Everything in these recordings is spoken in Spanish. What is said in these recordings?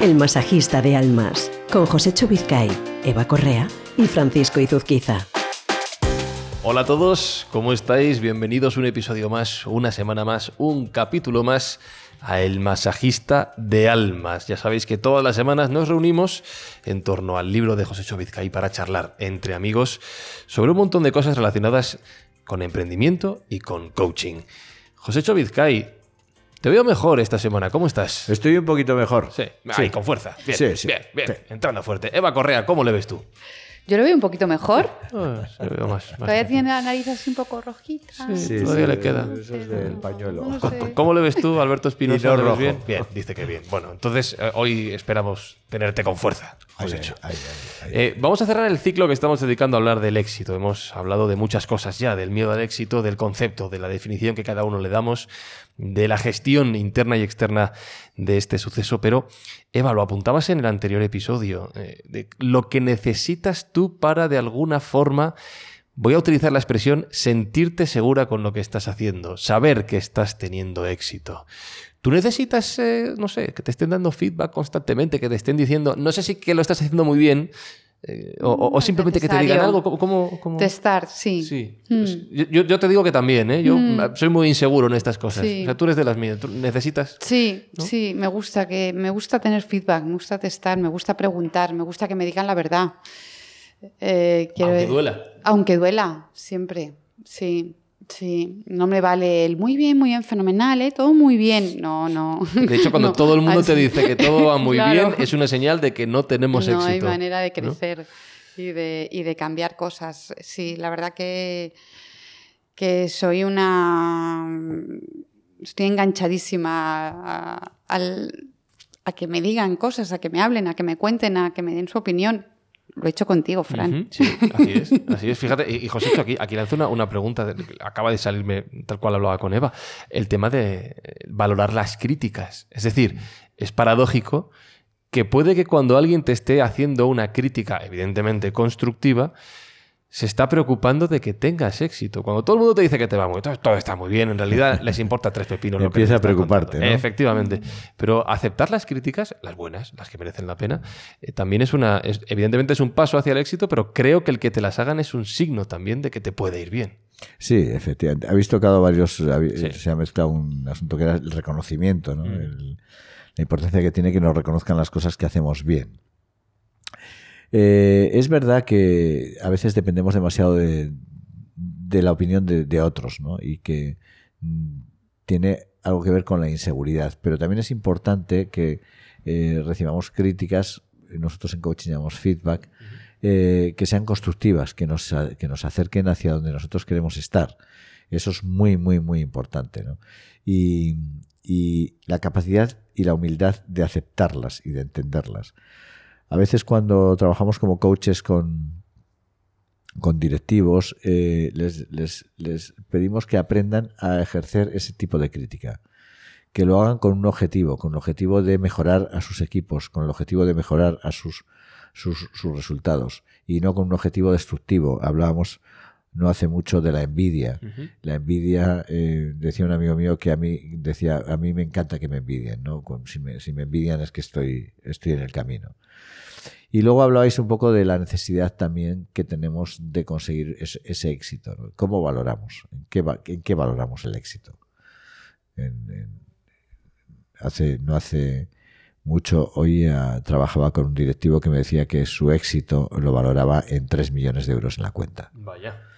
El masajista de almas, con José Vizcay, Eva Correa y Francisco Izuzquiza. Hola a todos, ¿cómo estáis? Bienvenidos a un episodio más, una semana más, un capítulo más a El Masajista de Almas. Ya sabéis que todas las semanas nos reunimos en torno al libro de José Vizcay para charlar entre amigos sobre un montón de cosas relacionadas con emprendimiento y con coaching. José Vizcay, te veo mejor esta semana. ¿Cómo estás? Estoy un poquito mejor. Sí, sí. con fuerza. Bien, sí, sí. bien, bien. Entrando fuerte. Eva Correa, ¿cómo le ves tú? Yo lo veo un poquito mejor. Ah, se veo más, todavía tiene la nariz así un poco rojita. Sí, todavía le queda. Eso es del pañuelo. ¿Cómo le ves tú, Alberto Espinosa? ¿Lo ves bien? Bien, dice que bien. Bueno, entonces eh, hoy esperamos tenerte con fuerza, José eh, vamos a cerrar el ciclo que estamos dedicando a hablar del éxito. Hemos hablado de muchas cosas ya, del miedo al éxito, del concepto, de la definición que cada uno le damos, de la gestión interna y externa de este suceso. Pero, Eva, lo apuntabas en el anterior episodio, eh, de lo que necesitas tú para de alguna forma voy a utilizar la expresión sentirte segura con lo que estás haciendo, saber que estás teniendo éxito. Tú necesitas, eh, no sé, que te estén dando feedback constantemente, que te estén diciendo, no sé si que lo estás haciendo muy bien, eh, o, simplemente que te digan algo. ¿Cómo, cómo, Testar, sí. sí. Mm. Pues, yo, te digo que también, ¿eh? yo mm. soy muy inseguro en estas cosas. O sea, tú eres de las mías. necesitas? Sí, sí, me gusta, que, me gusta tener feedback, me gusta testar, me gusta preguntar, me gusta que me digan la verdad. Eh, aunque duela. Aunque duela, siempre, sí. Sí, no me vale el muy bien, muy bien, fenomenal, ¿eh? todo muy bien. No, no. De hecho, cuando todo el mundo te dice que todo va muy bien, es una señal de que no tenemos éxito. No hay manera de crecer y, de, y, de, cambiar cosas. Sí, la verdad que, que soy una. Estoy enganchadísima a, a que me digan cosas, a que me hablen, a que me cuenten, a que me den su opinión. Lo he hecho contigo, Fran. sí, así es. Así es. Fíjate, y, José, aquí, aquí lanzo una, una pregunta, acaba de salirme tal cual hablaba con Eva, el tema de valorar las críticas. Es decir, es paradójico que puede que cuando alguien te esté haciendo una crítica, evidentemente constructiva, se está preocupando de que tengas éxito. Cuando todo el mundo te dice que te va muy bien, todo está muy bien, en realidad les importa tres pepinos. Empieza a preocuparte. ¿no? Efectivamente. Pero aceptar las críticas, las buenas, las que merecen la pena, eh, también es una. evidentemente es un paso hacia el éxito, pero creo que el que te las hagan es un signo también de que te puede ir bien. Sí, efectivamente. Habéis tocado varios. Se ha mezclado un asunto que era el reconocimiento, ¿no? Mm. la importancia que tiene que nos reconozcan las cosas que hacemos bien. Eh, es verdad que a veces dependemos demasiado de, la opinión de, otros, ¿no? Y que mm, tiene algo que ver con la inseguridad. Pero también es importante que eh, recibamos críticas, nosotros en coaching llamamos feedback, eh, que sean constructivas, que nos, que nos acerquen hacia donde nosotros queremos estar. Eso es muy, muy, muy importante. ¿no? Y, y la capacidad y la humildad de aceptarlas y de entenderlas. A veces cuando trabajamos como coaches con, con directivos, eh, les, les, pedimos que aprendan a ejercer ese tipo de crítica. Que lo hagan con un objetivo, con el objetivo de mejorar a sus equipos, con el objetivo de mejorar a sus, sus, resultados y no con un objetivo destructivo. Hablábamos no hace mucho de la envidia. La envidia, eh, decía un amigo mío que a mí decía, a mí me encanta que me envidien, ¿no? Si me, si me envidian es que estoy, estoy en el camino. Y luego hablabais un poco de la necesidad también que tenemos de conseguir ese, éxito. ¿Cómo valoramos? ¿En qué, ¿En qué, valoramos el éxito? hace, no hace mucho, hoy trabajaba con un directivo que me decía que su éxito lo valoraba en 3 millones de euros en la cuenta. Vaya.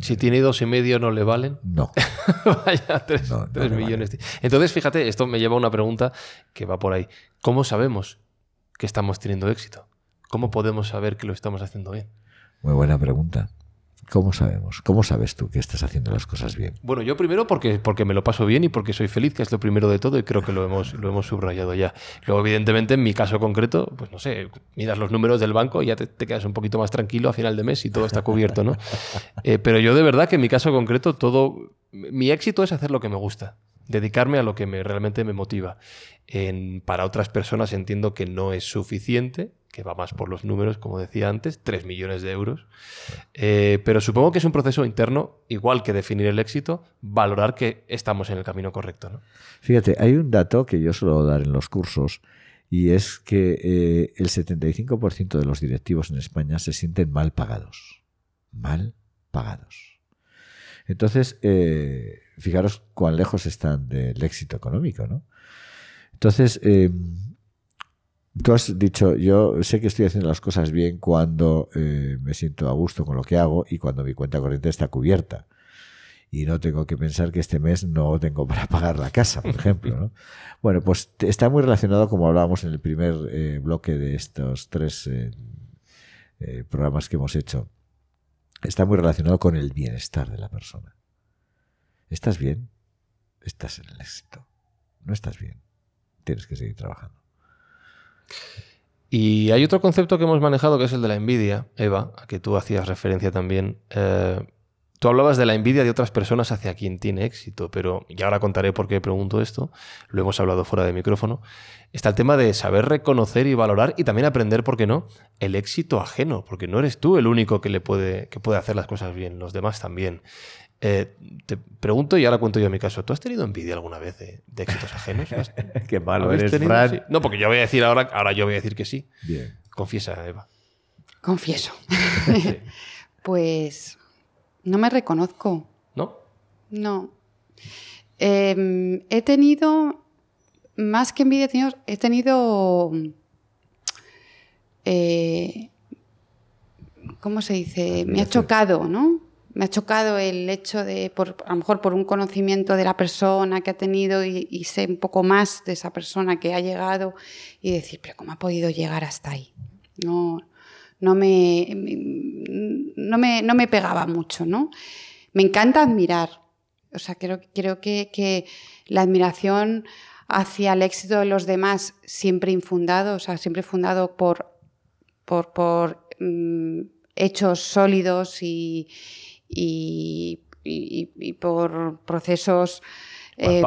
Si tiene dos y medio, ¿no le valen? No. Vaya, tres, millones. Entonces, fíjate, esto me lleva a una pregunta que va por ahí. ¿Cómo sabemos que estamos teniendo éxito? ¿Cómo podemos saber que lo estamos haciendo bien? Muy buena pregunta. ¿Cómo sabemos? ¿Cómo sabes tú que estás haciendo las cosas bien? Bueno, yo primero porque, porque me lo paso bien y porque soy feliz, que es lo primero de todo y creo que lo hemos, lo hemos subrayado ya. Luego, evidentemente, en mi caso concreto, pues no sé, miras los números del banco y ya te, quedas un poquito más tranquilo a final de mes y todo está cubierto, ¿no? Eh, pero yo de verdad que en mi caso concreto, todo, mi éxito es hacer lo que me gusta dedicarme a lo que me, realmente me motiva. En, para otras personas entiendo que no es suficiente, que va más por los números, como decía antes, 3 millones de euros. Eh, pero supongo que es un proceso interno, igual que definir el éxito, valorar que estamos en el camino correcto. ¿no? Fíjate, hay un dato que yo suelo dar en los cursos y es que eh, el 75% de los directivos en España se sienten mal pagados. Mal pagados. Entonces, eh, fijaros cuán lejos están del éxito económico, ¿no? Entonces, Tú has dicho, yo sé que estoy haciendo las cosas bien cuando eh, me siento a gusto con lo que hago y cuando mi cuenta corriente está cubierta. Y no tengo que pensar que este mes no tengo para pagar la casa, por ejemplo. ¿no? Bueno, pues está muy relacionado, como hablábamos en el primer eh, bloque de estos tres eh, programas que hemos hecho, está muy relacionado con el bienestar de la persona. ¿Estás bien? Estás en el éxito. No estás bien. Tienes que seguir trabajando. Y hay otro concepto que hemos manejado que es el de la envidia, Eva, a que tú hacías referencia también. Eh, tú hablabas de la envidia de otras personas hacia quien tiene éxito, pero y ahora contaré por qué pregunto esto, lo hemos hablado fuera de micrófono. Está el tema de saber reconocer y valorar y también aprender, ¿por qué no?, el éxito ajeno, porque no eres tú el único que le puede, que puede hacer las cosas bien, los demás también. Eh, te pregunto y ahora cuento yo mi caso. ¿Tú has tenido envidia alguna vez de, éxitos ajenos? Qué malo eres, Fran. No, porque yo voy a decir ahora, ahora yo voy a decir que sí. Bien. Confiesa, Eva. Confieso. pues no me reconozco. ¿No? No. Em, he tenido, más que envidia, he tenido, eh, ¿cómo se dice? Me ha chocado, ¿no? Me ha chocado el hecho de, por, a lo mejor por un conocimiento de la persona que ha tenido y, sé un poco más de esa persona que ha llegado y decir, pero ¿cómo ha podido llegar hasta ahí? No, no, me, no, me, no me pegaba mucho, ¿no? Me encanta admirar. O sea, creo, creo que, que la admiración hacia el éxito de los demás siempre infundado, o sea, siempre fundado por, por, por mm, hechos sólidos y, y, por procesos eh,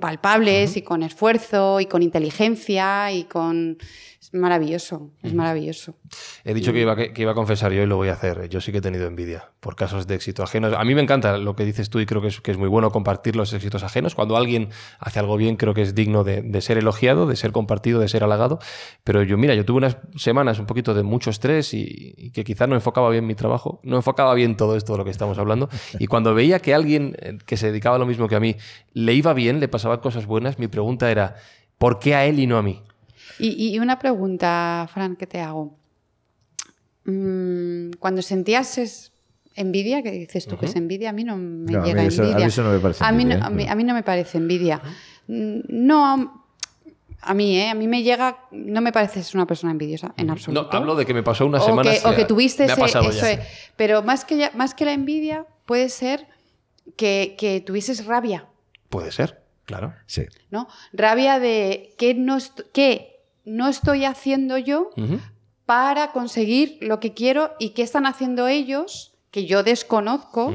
palpables, y con esfuerzo y con inteligencia y con maravilloso, es maravilloso. He dicho que iba, que, iba, a confesar yo y lo voy a hacer. Yo sí que he tenido envidia por casos de éxito ajenos. A mí me encanta lo que dices tú y creo que es, que es muy bueno compartir los éxitos ajenos. Cuando alguien hace algo bien, creo que es digno de, ser elogiado, de ser compartido, de ser halagado. Pero yo, mira, yo tuve unas semanas un poquito de mucho estrés y, que quizás no enfocaba bien mi trabajo, no enfocaba bien todo esto de lo que estamos hablando. Y cuando veía que alguien eh, que se dedicaba a lo mismo que a mí le iba bien, le pasaban cosas buenas, mi pregunta era, ¿por qué a él y no a mí? Y, una pregunta, Fran, que te hago. Mm, cuando sentías envidia, que dices tú que es envidia, a mí no me llega envidia. A mí eso no me parece envidia. A mí, no me parece envidia. Mm, no, a mí, ¿eh? A mí me llega, no me pareces una persona envidiosa, en absoluto. No, hablo de que me pasó una semana. O que tuviste ese, eso Pero más que, más que la envidia, puede ser que, que tuvieses rabia. Puede ser, claro. Sí. ¿No? Rabia de que no, que no estoy haciendo yo para conseguir lo que quiero y qué están haciendo ellos que yo desconozco.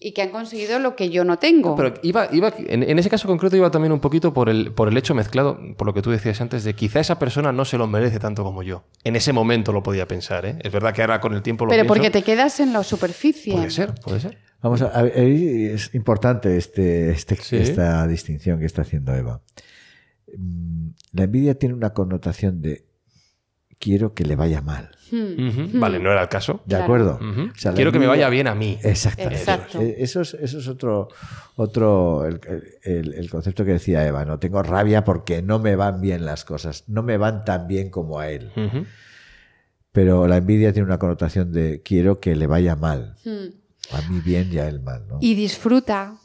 Y que han conseguido lo que yo no tengo. Pero iba, iba en, ese caso concreto iba también un poquito por el, por el hecho mezclado, por lo que tú decías antes, de quizá esa persona no se lo merece tanto como yo. En ese momento lo podía pensar, ¿eh? Es verdad que ahora con el tiempo lo Pero porque te quedas en la superficie. Puede ser, puede ser. Vamos a, ver, es importante este, este esta distinción que está haciendo Eva. Mm, la envidia tiene una connotación de quiero que le vaya mal. Hmm. Vale, no era el caso. De acuerdo. quiero que me vaya bien a mí. Exactamente. Eso, es, eso es otro, otro el, concepto que decía Eva. No tengo rabia porque no me van bien las cosas. No me van tan bien como a él. Pero la envidia tiene una connotación de quiero que le vaya mal. A mí bien y a él mal. Y disfruta,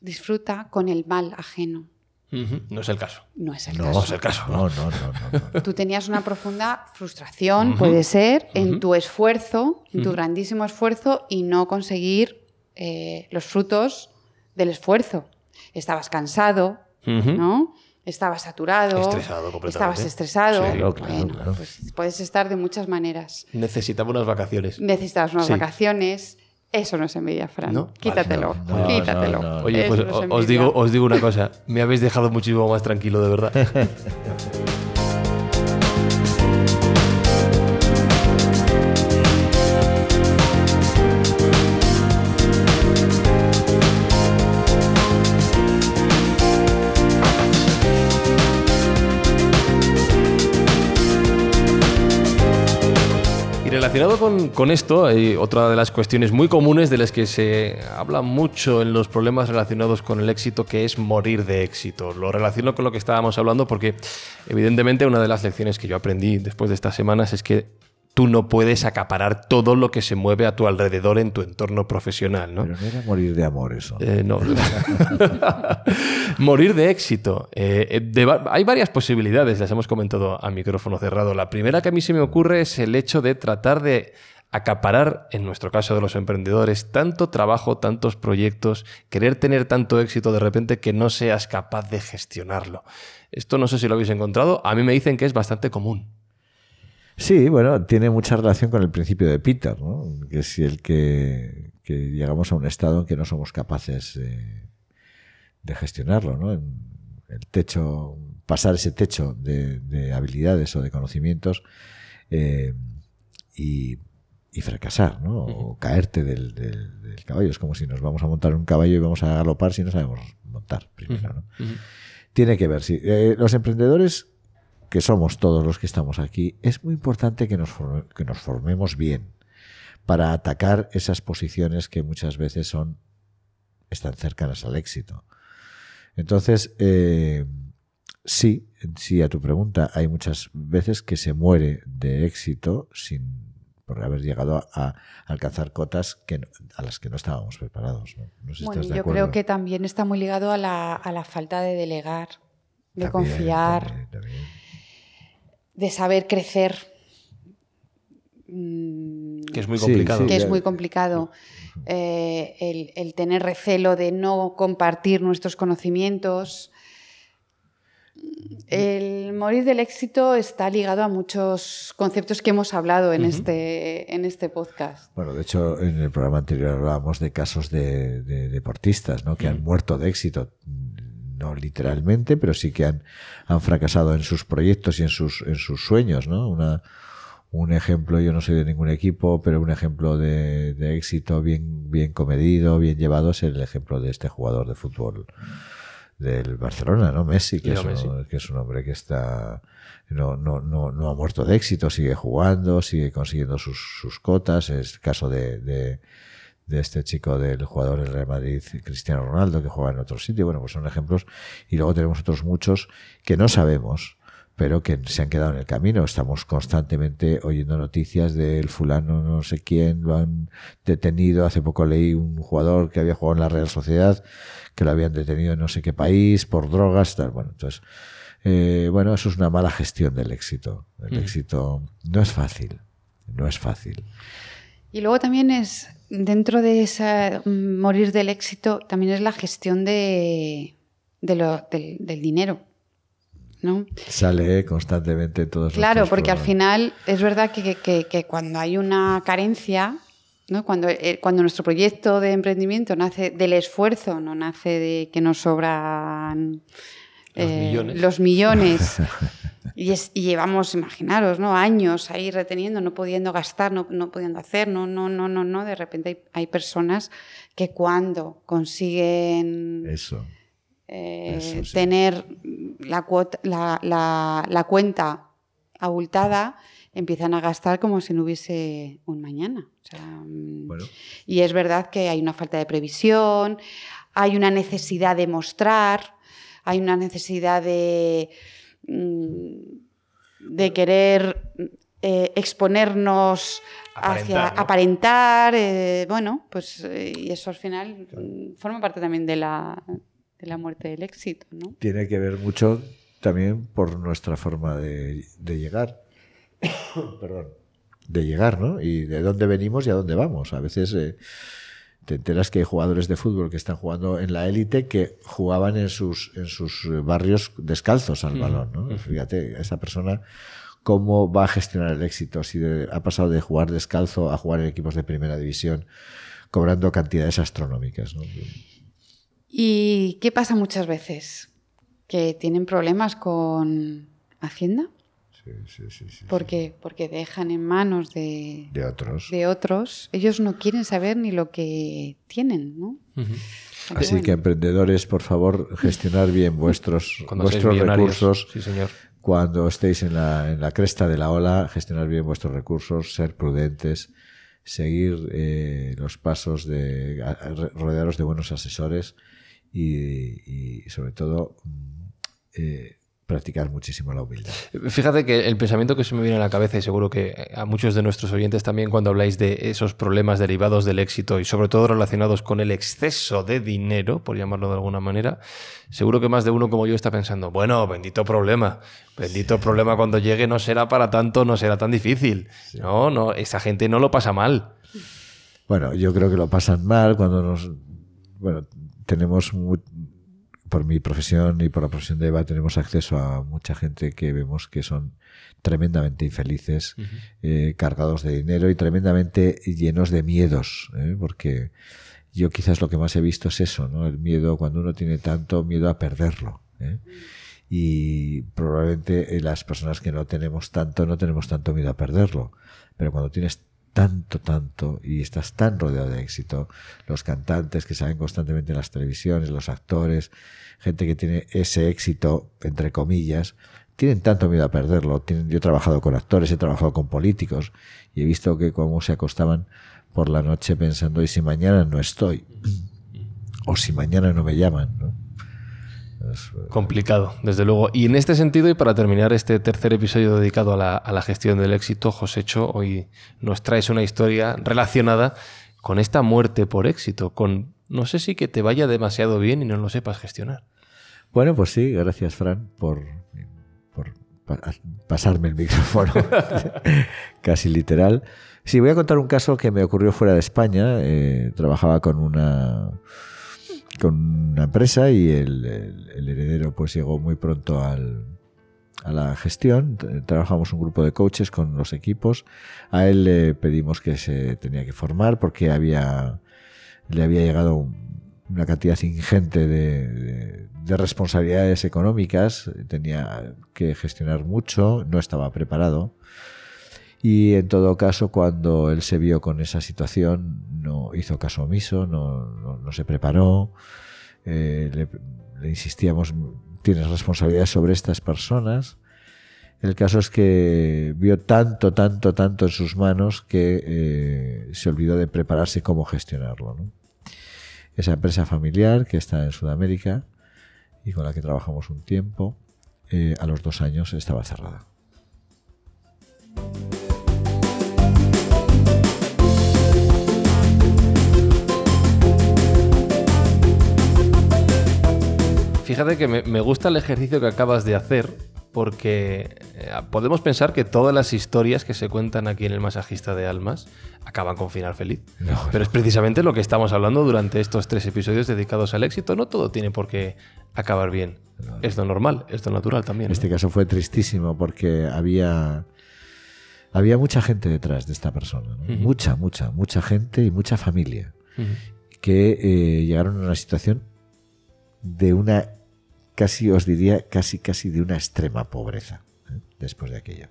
disfruta con el mal ajeno. No es el caso. No es el caso. No es el caso. No, no, no. Tú tenías una profunda frustración, puede ser, en tu esfuerzo, en tu grandísimo esfuerzo y no conseguir eh, los frutos del esfuerzo. Estabas cansado, ¿no? Estabas saturado. Estresado completamente. Estabas estresado. Sí, claro, pues puedes estar de muchas maneras. Necesitaba unas vacaciones. Necesitabas unas vacaciones. Eso no es envidia, Fran. Quítatelo, quítatelo. Oye, pues os, digo, os digo una cosa. Me habéis dejado muchísimo más tranquilo, de verdad. con, esto, hay otra de las cuestiones muy comunes de las que se habla mucho en los problemas relacionados con el éxito, que es morir de éxito. Lo relaciono con lo que estábamos hablando porque, evidentemente, una de las lecciones que yo aprendí después de estas semanas es que tú no puedes acaparar todo lo que se mueve a tu alrededor en tu entorno profesional, ¿no? Pero no era morir de amor eso. Eh, no. morir de éxito. Eh, hay varias posibilidades, las hemos comentado a micrófono cerrado. La primera que a mí se me ocurre es el hecho de tratar de acaparar, en nuestro caso de los emprendedores, tanto trabajo, tantos proyectos, querer tener tanto éxito de repente que no seas capaz de gestionarlo. Esto no sé si lo habéis encontrado, a mí me dicen que es bastante común. Sí, bueno, tiene mucha relación con el principio de Peter, ¿no? que es el que, llegamos a un estado en que no somos capaces de gestionarlo. ¿no? el techo, pasar ese techo de, habilidades o de conocimientos eh, y, fracasar, ¿no? o caerte del, caballo. Es como si nos vamos a montar un caballo y vamos a galopar si no sabemos montar primero. ¿no? Tiene que ver, sí. Eh, los emprendedores que somos todos los que estamos aquí, es muy importante que nos, que nos formemos bien para atacar esas posiciones que muchas veces son están cercanas al éxito. Entonces, eh, sí, sí, a tu pregunta, hay muchas veces que se muere de éxito sin por haber llegado a, alcanzar cotas que a las que no estábamos preparados. bueno, yo creo que también está muy ligado a la, a la falta de delegar, de confiar de saber crecer. Mm, que es muy complicado. que es muy complicado. Eh, el, tener recelo de no compartir nuestros conocimientos. El morir del éxito está ligado a muchos conceptos que hemos hablado en, este, en este podcast. Bueno, de hecho, en el programa anterior hablábamos de casos de, deportistas ¿no? que han muerto de éxito no literalmente, pero sí que han, han fracasado en sus proyectos y en sus, en sus sueños, ¿no? Una, un ejemplo, yo no soy de ningún equipo, pero un ejemplo de, de, éxito bien, bien comedido, bien llevado es el ejemplo de este jugador de fútbol del Barcelona, ¿no? Messi, que, es un, que es un hombre que está no, no, no, no ha muerto de éxito, sigue jugando, sigue consiguiendo sus, sus cotas, es el caso de, de de este chico del jugador del Real Madrid, Cristiano Ronaldo, que juega en otro sitio. Bueno, pues son ejemplos. Y luego tenemos otros muchos que no sabemos, pero que se han quedado en el camino. Estamos constantemente oyendo noticias del fulano no sé quién, lo han detenido. Hace poco leí un jugador que había jugado en la Real Sociedad, que lo habían detenido en no sé qué país por drogas. Tal. Bueno, entonces, eh, bueno, eso es una mala gestión del éxito. El éxito no es fácil, no es fácil. Y luego también es dentro de esa mm, morir del éxito también es la gestión de, lo, del, dinero. ¿No? Sale constantemente todos Claro, porque al final es verdad que, cuando hay una carencia, ¿no? cuando, eh, cuando nuestro proyecto de emprendimiento nace del esfuerzo, no nace de que nos sobran los eh, millones, los millones Y, llevamos, imaginaros, ¿no? Años ahí reteniendo, no pudiendo gastar, no, no pudiendo hacer, no, no, no, no, no. De repente hay, personas que cuando consiguen Eso. Eh, tener la, cuota, la, la, cuenta abultada, empiezan a gastar como si no hubiese un mañana. Mm, y es verdad que hay una falta de previsión, hay una necesidad de mostrar, hay una necesidad de Mm, de querer eh, exponernos hacia aparentar, eh, bueno, pues eh, y eso al final forma parte también de la, de la muerte del éxito, ¿no? Tiene que ver mucho también por nuestra forma de, de llegar, perdón, de llegar, ¿no? Y de dónde venimos y a dónde vamos. A veces te enteras que hay jugadores de fútbol que están jugando en la élite que jugaban en sus, en sus barrios descalzos al balón. ¿no? Fíjate, esa persona cómo va a gestionar el éxito si ha pasado de jugar descalzo a jugar en equipos de primera división cobrando cantidades astronómicas. ¿no? ¿Y qué pasa muchas veces? ¿Que tienen problemas con Hacienda? Sí, sí, sí, ¿Por qué? Porque dejan en manos de, de, otros. de otros. Ellos no quieren saber ni lo que tienen, ¿no? Así que emprendedores, por favor, gestionar bien vuestros, vuestros recursos. Sí, señor. Cuando estéis en la, en la cresta de la ola, gestionar bien vuestros recursos, ser prudentes, seguir eh, los pasos de rodearos de buenos asesores y, y sobre todo mm, eh, practicar muchísimo la humildad. Fíjate que el pensamiento que se me viene a la cabeza y seguro que a muchos de nuestros oyentes también cuando habláis de esos problemas derivados del éxito y sobre todo relacionados con el exceso de dinero, por llamarlo de alguna manera, seguro que más de uno como yo está pensando, bueno, bendito problema, bendito problema cuando llegue no será para tanto, no será tan difícil. No, no, esa gente no lo pasa mal. Bueno, yo creo que lo pasan mal cuando nos bueno, tenemos por mi profesión y por la profesión de Eva tenemos acceso a mucha gente que vemos que son tremendamente infelices, eh, cargados de dinero y tremendamente llenos de miedos, ¿eh? porque yo quizás lo que más he visto es eso, ¿no? El miedo cuando uno tiene tanto miedo a perderlo. ¿eh? Y probablemente las personas que no tenemos tanto no tenemos tanto miedo a perderlo, pero cuando tienes tanto, tanto y estás tan rodeado de éxito. Los cantantes que salen constantemente en las televisiones, los actores, gente que tiene ese éxito, entre comillas, tienen tanto miedo a perderlo. Tienen, yo he trabajado con actores, he trabajado con políticos y he visto que cómo se acostaban por la noche pensando, ¿y si mañana no estoy? O si mañana no me llaman, ¿no? Complicado, desde luego. Y en este sentido, y para terminar este tercer episodio dedicado a la, gestión del éxito, Josécho, hoy nos traes una historia relacionada con esta muerte por éxito, con no sé si que te vaya demasiado bien y no lo sepas gestionar. Bueno, pues sí, gracias Fran por, pasarme el micrófono, casi literal. Sí, voy a contar un caso que me ocurrió fuera de España. Eh, trabajaba con una con una empresa y el, heredero pues llegó muy pronto al, a la gestión. Trabajamos un grupo de coaches con los equipos. A él le pedimos que se tenía que formar porque había, le había llegado una cantidad ingente de, responsabilidades económicas. Tenía que gestionar mucho, no estaba preparado. Y en todo caso, cuando él se vio con esa situación, no hizo caso omiso, no, no, se preparó. Eh, le, insistíamos, tienes responsabilidad sobre estas personas. El caso es que vio tanto, tanto, tanto en sus manos que eh, se olvidó de prepararse cómo gestionarlo. Esa empresa familiar que está en Sudamérica y con la que trabajamos un tiempo, eh, a los dos años estaba cerrada. Fíjate que me, gusta el ejercicio que acabas de hacer porque eh, podemos pensar que todas las historias que se cuentan aquí en el masajista de almas acaban con final feliz. Pero es precisamente lo que estamos hablando durante estos tres episodios dedicados al éxito. No todo tiene por qué acabar bien. Es lo normal, es lo natural también. Este caso fue tristísimo porque había, había mucha gente detrás de esta persona. Mucha, mucha, mucha gente y mucha familia que eh, llegaron a una situación de una, casi os diría, casi, casi de una extrema pobreza ¿eh? después de aquello.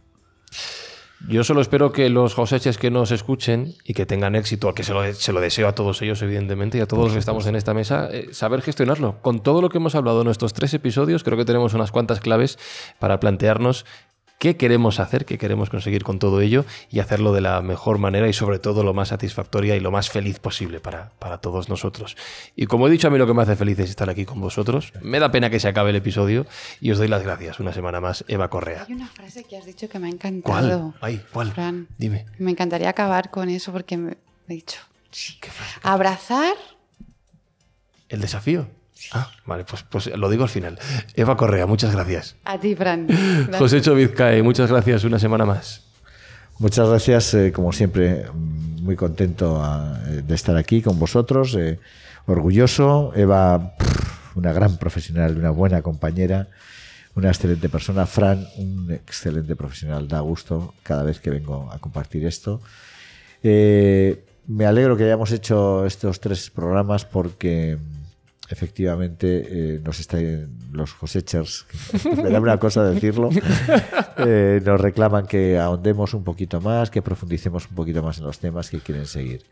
Yo solo espero que los joseches que nos escuchen y que tengan éxito, que se lo, se lo deseo a todos ellos, evidentemente, y a todos los que estamos en esta mesa, eh, saber gestionarlo. Con todo lo que hemos hablado en estos tres episodios, creo que tenemos unas cuantas claves para plantearnos qué queremos hacer, qué queremos conseguir con todo ello y hacerlo de la mejor manera y sobre todo lo más satisfactoria y lo más feliz posible para, para todos nosotros. Y como he dicho, a mí lo que me hace feliz es estar aquí con vosotros. Me da pena que se acabe el episodio y os doy las gracias una semana más, Eva Correa. Hay una frase que has dicho que me ha encantado. ¿Cuál? Ay, ¿cuál? Fran, Dime. Me encantaría acabar con eso porque me he dicho. Abrazar. ¿El desafío? Ah, vale, pues, pues lo digo al final. Eva Correa, muchas gracias. A ti, Fran. José Chovizcae, muchas gracias una semana más. Muchas gracias, eh, como siempre, muy contento ah, de estar aquí con vosotros, eh, orgulloso. Eva, una gran profesional, una buena compañera, una excelente persona. Fran, un excelente profesional, da gusto cada vez que vengo a compartir esto. Eh, me alegro que hayamos hecho estos tres programas porque efectivamente eh, nos está, los cosechers, me da una cosa decirlo, eh, nos reclaman que ahondemos un poquito más, que profundicemos un poquito más en los temas que quieren seguir.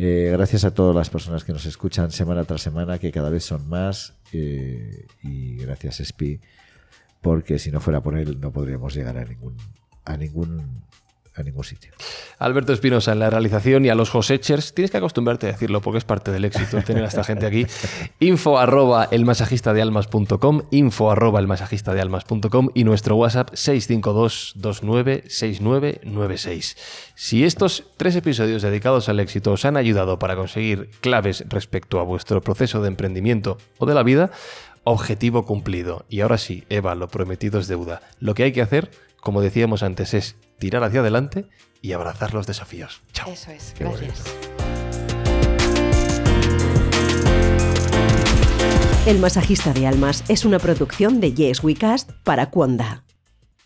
Eh, gracias a todas las personas que nos escuchan semana tras semana, que cada vez son más, y gracias Spi, porque si no fuera por él no podríamos llegar a ningún, a ningún a ningún sitio. Alberto Espinosa en la realización y a los Josechers, tienes que acostumbrarte a decirlo porque es parte del éxito tener a esta gente aquí. Info arroba elmasajistadealmas.com, info arroba elmasajistadealmas.com y nuestro WhatsApp 652 296996. Si estos tres episodios dedicados al éxito os han ayudado para conseguir claves respecto a vuestro proceso de emprendimiento o de la vida, objetivo cumplido. Y ahora sí, Eva, lo prometido es deuda. Lo que hay que hacer, como decíamos antes, es tirar hacia adelante y abrazar los desafíos. Chao. Eso es. gracias. El masajista de almas es una producción de Yes We Cast para Cuonda.